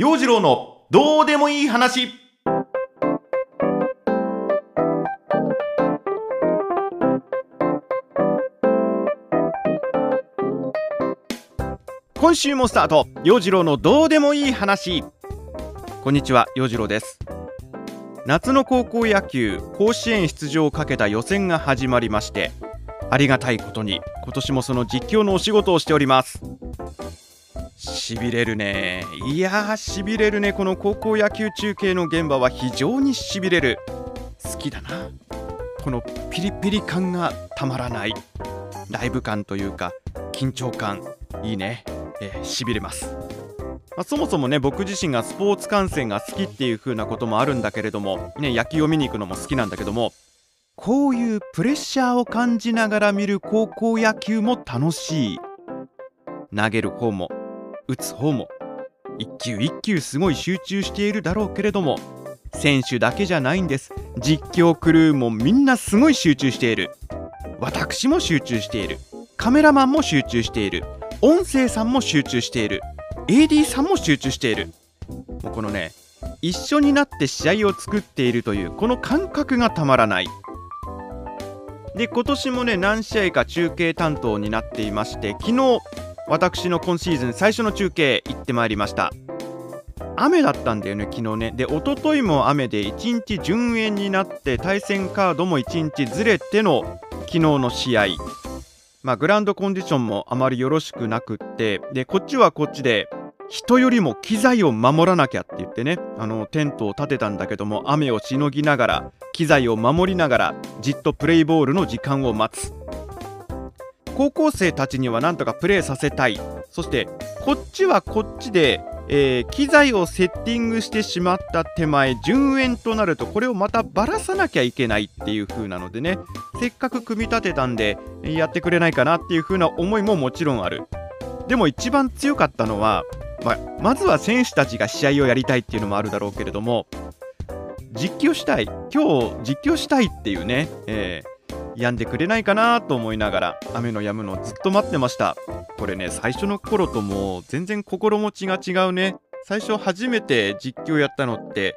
陽次郎のどうでもいい話。今週もスタート。陽次郎のどうでもいい話。こんにちは陽次郎です。夏の高校野球甲子園出場をかけた予選が始まりましてありがたいことに今年もその実況のお仕事をしております。しびれるね。いやーしびれるね。この高校野球中継の現場は非常にしびれる。好きだな。このピリピリ感がたまらない。ライブ感というか緊張感。いいね。えー、しびれます、ま、そもそもね僕自身がスポーツ観戦が好きっていう風なこともあるんだけれどもね野球を見に行くのも好きなんだけどもこういうプレッシャーを感じながら見る高校野球も楽しい。投げる方も打つ方も一球一球すごい集中しているだろうけれども選手だけじゃないんです。実況クルーもみんなすごい集中している。私も集中している。カメラマンも集中している。音声さんも集中している。AD さんも集中している。もうこのね一緒になって試合を作っているというこの感覚がたまらない。で今年もね何試合か中継担当になっていまして昨日私の今シーズン最初の中継行ってまいりました。雨だったんだよね昨日ね。で一昨日も雨で1日順延になって対戦カードも1日ずれての昨日の試合。まあ、グラウンドコンディションもあまりよろしくなくってでこっちはこっちで人よりも機材を守らなきゃって言ってねあのテントを立てたんだけども雨をしのぎながら機材を守りながらじっとプレイボールの時間を待つ。高校生たちにはなんとかプレーさせたい。そしてこっちはこっちでえー、機材をセッティングしてしまった手前順延となるとこれをまたばらさなきゃいけないっていう風なのでね。せっかく組み立てたんでやってくれないかなっていう風な思いももちろんある。でも一番強かったのは、まあ、まずは選手たちが試合をやりたいっていうのもあるだろうけれども実況したい今日実況したいっていうね、えー、病んでくれないかなと思いながら雨の止むのをずっと待ってました。これね最初の頃とも全然心持ちが違うね。最初初めて実況やったのって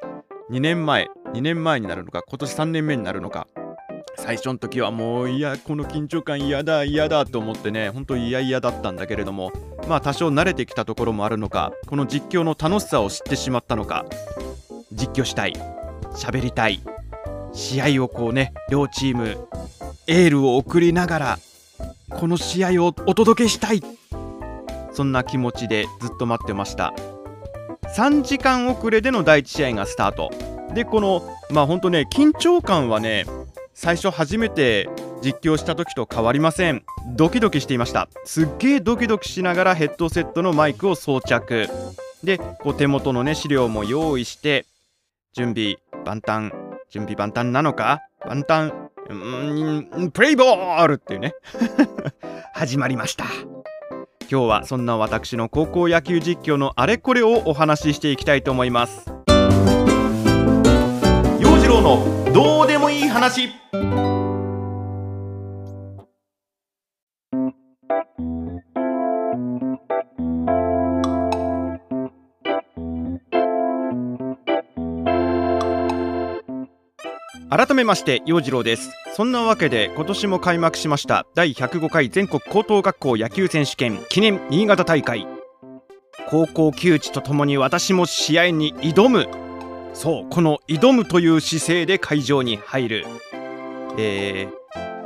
2年前2年前になるのか今年3年目になるのか。最初の時はもういやこの緊張感嫌だ嫌だと思ってねほんと嫌々だったんだけれどもまあ多少慣れてきたところもあるのかこの実況の楽しさを知ってしまったのか。実況したい。喋りたい。試合をこうね両チームエールを送りながらこの試合をお届けしたい。そんな気持ちでずっと待ってました。3時間遅れでの第1試合がスタート。でこのまあほんとね緊張感はね最初初めて実況した時と変わりません。ドキドキしていました。すっげえドキドキしながらヘッドセットのマイクを装着。でこう手元のね資料も用意して準備万端。準備万端なのか？万端うんプレイボールっていうね。始まりました。今日はそんな私の高校野球実況のあれこれをお話ししていきたいと思います。陽次郎のどうでもいい話改めまして陽次郎です。そんなわけで今年も開幕しました第105回全国高等学校野球選手権記念新潟大会。高校球児とともに私も試合に挑む。そうこの挑むという姿勢で会場に入る。え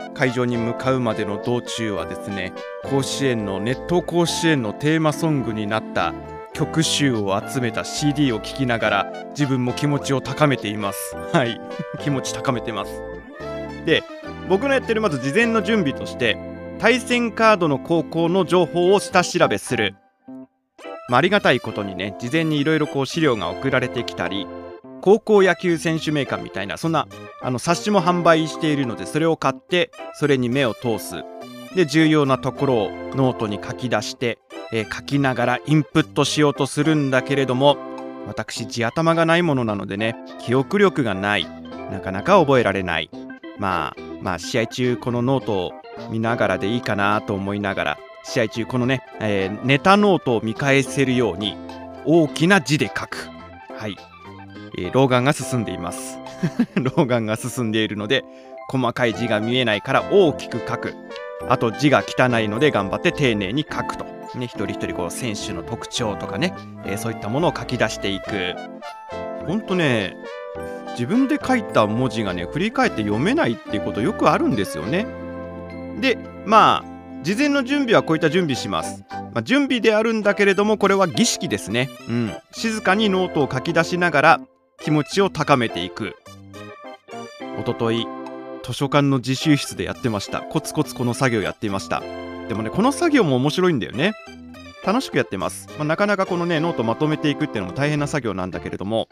ー、会場に向かうまでの道中はですね甲子園の熱湯甲子園のテーマソングになった曲集を集めた CD を聴きながら自分も気持ちを高めています。はい。気持ち高めてます。で僕のやってるまず事前の準備として対戦カードの高校の情報を下調べする、まあ、ありがたいことにね事前にいろいろこう資料が送られてきたり高校野球選手メーカーみたいなそんなあの冊子も販売しているのでそれを買ってそれに目を通す。で重要なところをノートに書き出してえー、書きながらインプットしようとするんだけれども私地頭がないものなのでね記憶力がない。なかなか覚えられない。まあまあ試合中このノートを見ながらでいいかなと思いながら試合中このね、えー、ネタノートを見返せるように大きな字で書く。はい、えー、老眼が進んでいます。老眼が進んでいるので細かい字が見えないから大きく書く。あと字が汚いので頑張って丁寧に書くと。ね一人一人こう選手の特徴とかね、えー、そういったものを書き出していく。ほんとね自分で書いた文字がね振り返って読めないっていうことよくあるんですよね。でまあ事前の準備はこういった準備します、まあ、準備であるんだけれどもこれは儀式ですね。うん。静かにノートを書き出しながら気持ちを高めていく。おととい図書館の自習室でやってました。コツコツこの作業やっていました。でもねこの作業も面白いんだよね。楽しくやってます、まあ、なかなかこのねノートまとめていくっていうのも大変な作業なんだけれども。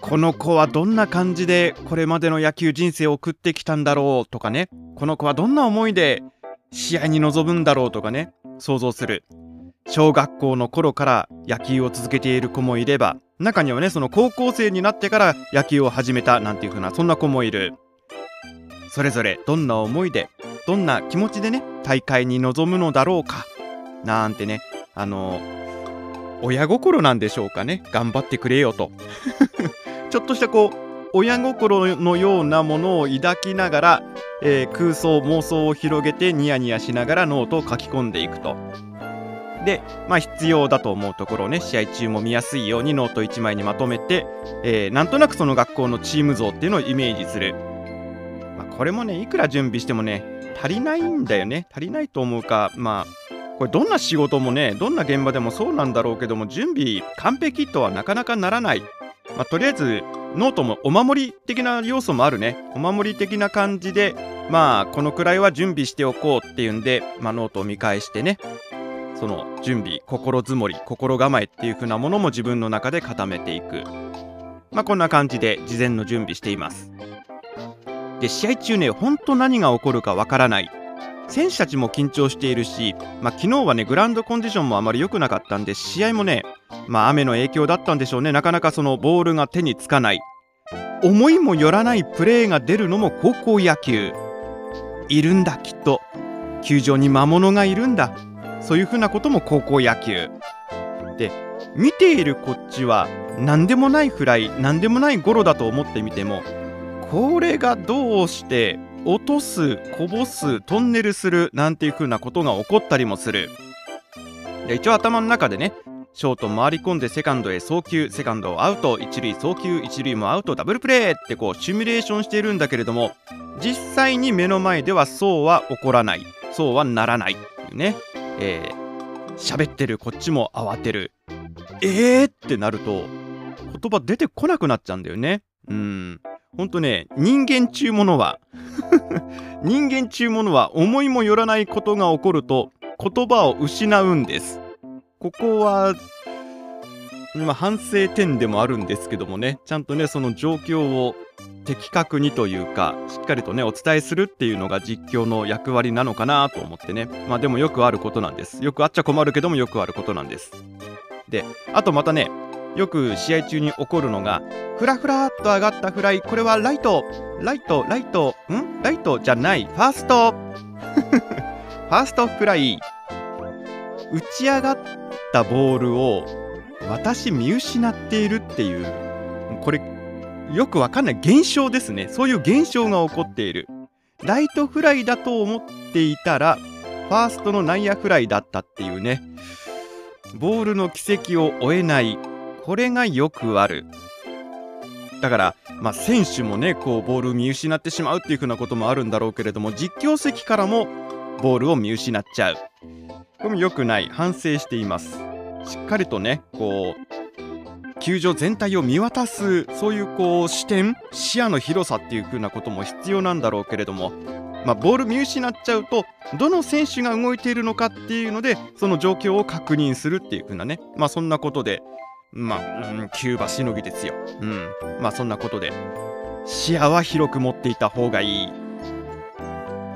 この子はどんな感じでこれまでの野球人生を送ってきたんだろうとかね。この子はどんな思いで試合に臨むんだろうとかね。想像する。小学校の頃から野球を続けている子もいれば中にはねその高校生になってから野球を始めたなんていう風なそんな子もいる。それぞれどんな思いでどんな気持ちでね大会に臨むのだろうか。なんてねあの親心なんでしょうかね。頑張ってくれよと。ちょっとしたこう親心のようなものを抱きながら、えー、空想妄想を広げてニヤニヤしながらノートを書き込んでいくと。で、まあ、必要だと思うところをね試合中も見やすいようにノート1枚にまとめて、えー、なんとなくその学校のチーム像っていうのをイメージする、これもねいくら準備してもね足りないんだよね。足りないと思うかまあこれどんな仕事もねどんな現場でもそうなんだろうけども準備完璧とはなかなかならない、まあ、とりあえずノートもお守り的な要素もあるね。お守り的な感じでまあこのくらいは準備しておこうっていうんで、まあ、ノートを見返してね。その準備心づもり心構えっていう風なものも自分の中で固めていく。まあこんな感じで事前の準備しています。で試合中ねほんと何が起こるかわからない。選手たちも緊張しているし、まあ、昨日はねグラウンドコンディションもあまり良くなかったんで試合もねまあ雨の影響だったんでしょうね。なかなかそのボールが手につかない。思いもよらないプレーが出るのも高校野球。いるんだきっと。球場に魔物がいるんだ。そういうふうなことも高校野球。で見ているこっちは何でもないフライ何でもないゴロだと思ってみてもこれがどうして落とすこぼすトンネルするなんていうふうなことが起こったりもする。で一応頭の中でねショート回り込んでセカンドへ送球セカンドアウト一塁送球一塁もアウトダブルプレーってこうシミュレーションしているんだけれども実際に目の前ではそうは起こらない。そうはならないっていうね。えー、喋ってるこっちも慌てる。えーってなると言葉出てこなくなっちゃうんだよね。うん。ほんとね人間ちゅうものは 人間ちゅうものは思いもよらないことが起こると言葉を失うんですここは、まあ、反省点でもあるんですけどもね、ちゃんとね、その状況を的確にというか、しっかりとね、お伝えするっていうのが実況の役割なのかなと思ってね。まあでもよくあることなんです。よくあっちゃ困るけどもよくあることなんです。で、あとまたね、よく試合中に起こるのが、ふらふらっと上がったフライ、これはライト、ライト、ライト、ん？ライトじゃない、ファースト。ファーストフライ。打ち上がったボールを私見失っているっていう。これよくわかんない現象ですね。そういう現象が起こっている。ライトフライだと思っていたらファーストの内野フライだったっていうね。ボールの奇跡を追えない。これがよくある。だから、まあ、選手もねこうボールを見失ってしまうっていう風なこともあるんだろうけれども実況席からもボールを見失っちゃう。これも良くない。反省しています。しっかりとねこう球場全体を見渡すそういうこう視点視野の広さっていう風なことも必要なんだろうけれどもまあ、ボール見失っちゃうとどの選手が動いているのかっていうのでその状況を確認するっていう風なねまあそんなことでまあ、うん、キューバしのぎですよ。うん。まあそんなことで視野は広く持っていた方がいい。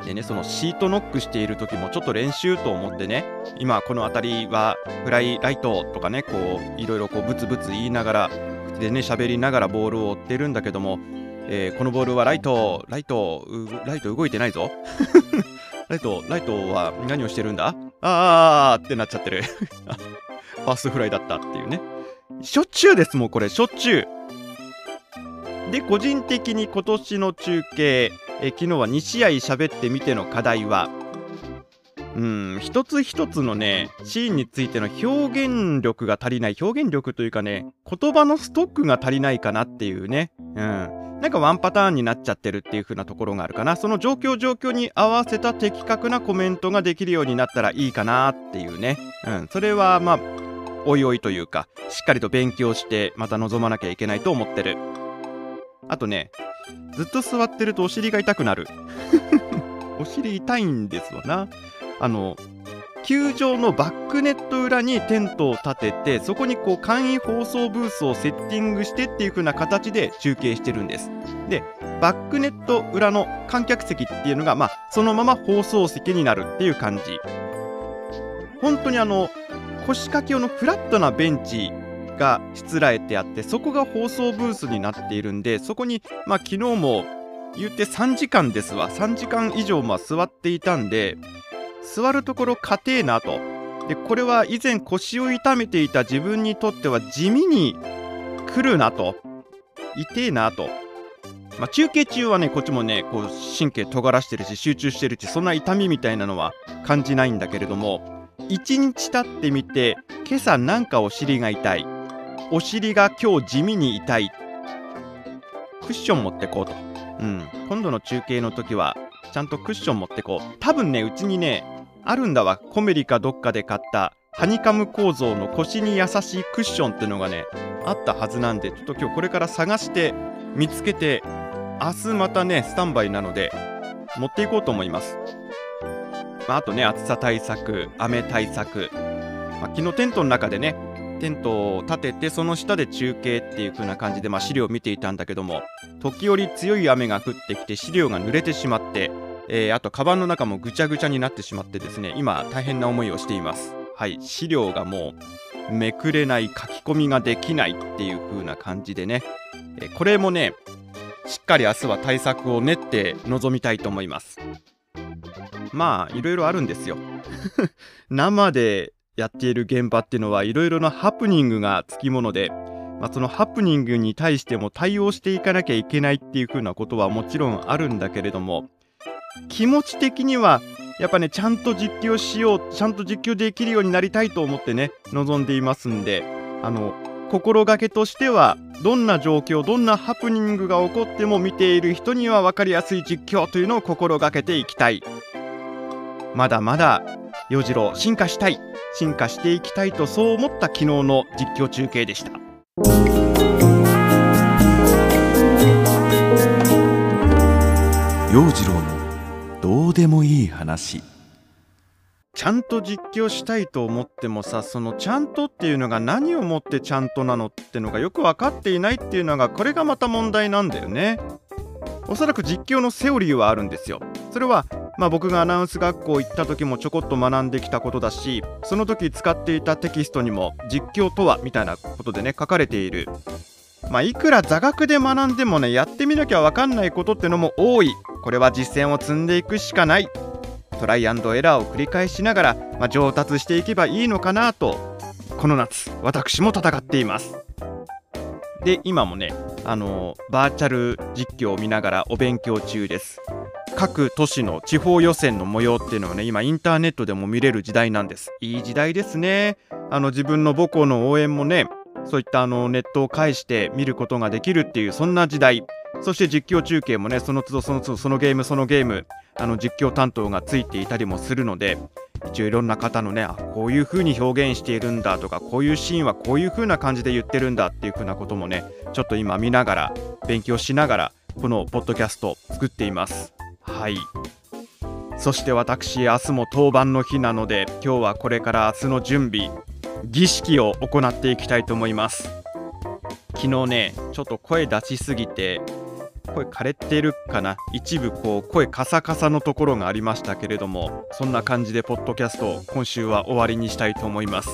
でねそのシートノックしている時もちょっと練習と思ってね今この辺りはフライライトとかねこういろいろこうブツブツ言いながら口でね喋りながらボールを追ってるんだけども、えー、このボールはライトライトライト動いてないぞ。ライトライトは何をしてるんだ？あーってなっちゃってる。ファーストフライだったっていうね。しょっちゅうですもうこれ。しょっちゅう。で個人的に今年の中継え昨日は2試合喋ってみての課題はうん一つ一つのねシーンについての表現力が足りない表現力というかね言葉のストックが足りないかなっていうね。うん。なんかワンパターンになっちゃってるっていう風なところがあるかな。その状況状況に合わせた的確なコメントができるようになったらいいかなっていうね。うん。それはまあおいおいというかしっかりと勉強してまた臨まなきゃいけないと思ってる。あとねずっと座ってるとお尻が痛くなる。お尻痛いんですわな。あの球場のバックネット裏にテントを立ててそこにこう簡易放送ブースをセッティングしてっていう風な形で中継してるんです。でバックネット裏の観客席っていうのが、まあ、そのまま放送席になるっていう感じ。本当にあの腰掛け用のフラットなベンチがしつらえてあってそこが放送ブースになっているんでそこに、まあ、昨日も言って3時間ですわ。3時間以上ま座っていたんで座るところ硬えなと。でこれは以前腰を痛めていた自分にとっては地味に来るなと。痛えなと、まあ、中継中はねこっちもねこう神経尖らしてるし集中してるしそんな痛みみたいなのは感じないんだけれども1日経ってみて今朝なんかお尻が痛い。お尻が今日地味に痛い。クッション持ってこうと、うん、今度の中継の時はちゃんとクッション持ってこう。多分ねうちにねあるんだわ。コメリかどっかで買ったハニカム構造の腰に優しいクッションってのがねあったはずなんでちょっと今日これから探して見つけて明日またねスタンバイなので持っていこうと思います、まあ、あとね暑さ対策雨対策、まあ、昨日テントの中でねテントを立ててその下で中継っていう風な感じで、まあ、資料を見ていたんだけども時折強い雨が降ってきて資料が濡れてしまって、えー、あとカバンの中もぐちゃぐちゃになってしまってですね今大変な思いをしています。はい資料がもうめくれない書き込みができないっていう風な感じでね、えー、これもねしっかり明日は対策を練って臨みたいと思います。まあいろいろあるんですよ。生でやっている現場っていうのはいろいろなハプニングがつきもので、まあ、そのハプニングに対しても対応していかなきゃいけないっていう風なことはもちろんあるんだけれども気持ち的にはやっぱねちゃんと実況しようちゃんと実況できるようになりたいと思ってね望んでいますんであの心がけとしてはどんな状況どんなハプニングが起こっても見ている人には分かりやすい実況というのを心がけていきたい。まだまだ洋次郎進化したい進化していきたいとそう思った昨日の実況中継でした。洋次郎のどうでもいい話。ちゃんと実況したいと思ってもさそのちゃんとっていうのが何をもってちゃんとなのってのがよく分かっていないっていうのがこれがまた問題なんだよねおそらく実況のセオリーはあるんですよ。それはまあ、僕がアナウンス学校行った時もちょこっと学んできたことだしその時使っていたテキストにも実況とはみたいなことでね書かれている。まあ、いくら座学で学んでもねやってみなきゃ分かんないことってのも多い。これは実践を積んでいくしかない。トライアンドエラーを繰り返しながら、まあ、上達していけばいいのかなとこの夏私も戦っています。で今もねあのバーチャル実況を見ながらお勉強中です。各都市の地方予選の模様っていうのはね今インターネットでも見れる時代なんです。いい時代ですね。あの自分の母校の応援もねそういったあのネットを介して見ることができるっていうそんな時代。そして実況中継もねその都度その都度そのゲームそのゲームあの実況担当がついていたりもするので一応いろんな方のねあこういう風に表現しているんだとかこういうシーンはこういう風な感じで言ってるんだっていう風なこともねちょっと今見ながら勉強しながらこのポッドキャスト作っています。はい。そして私明日も当番の日なので今日はこれから明日の準備儀式を行っていきたいと思います。昨日ねちょっと声出しすぎて声枯れてるかな？一部こう声カサカサのところがありましたけれどもそんな感じでポッドキャスト今週は終わりにしたいと思います。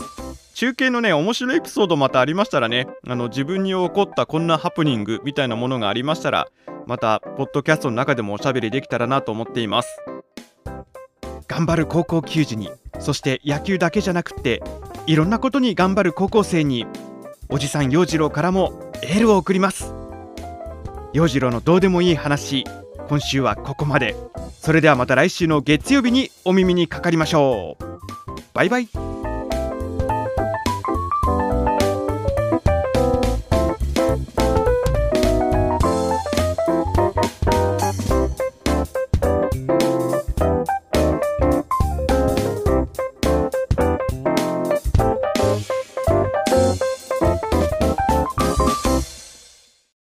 中継のね面白いエピソードまたありましたらねあの自分に起こったこんなハプニングみたいなものがありましたらまたポッドキャストの中でもおしゃべりできたらなと思っています。頑張る高校球児にそして野球だけじゃなくっていろんなことに頑張る高校生におじさん陽次郎からもエールを送ります。陽次郎のどうでもいい話今週はここまで。それではまた来週の月曜日にお耳にかかりましょう。バイバイ。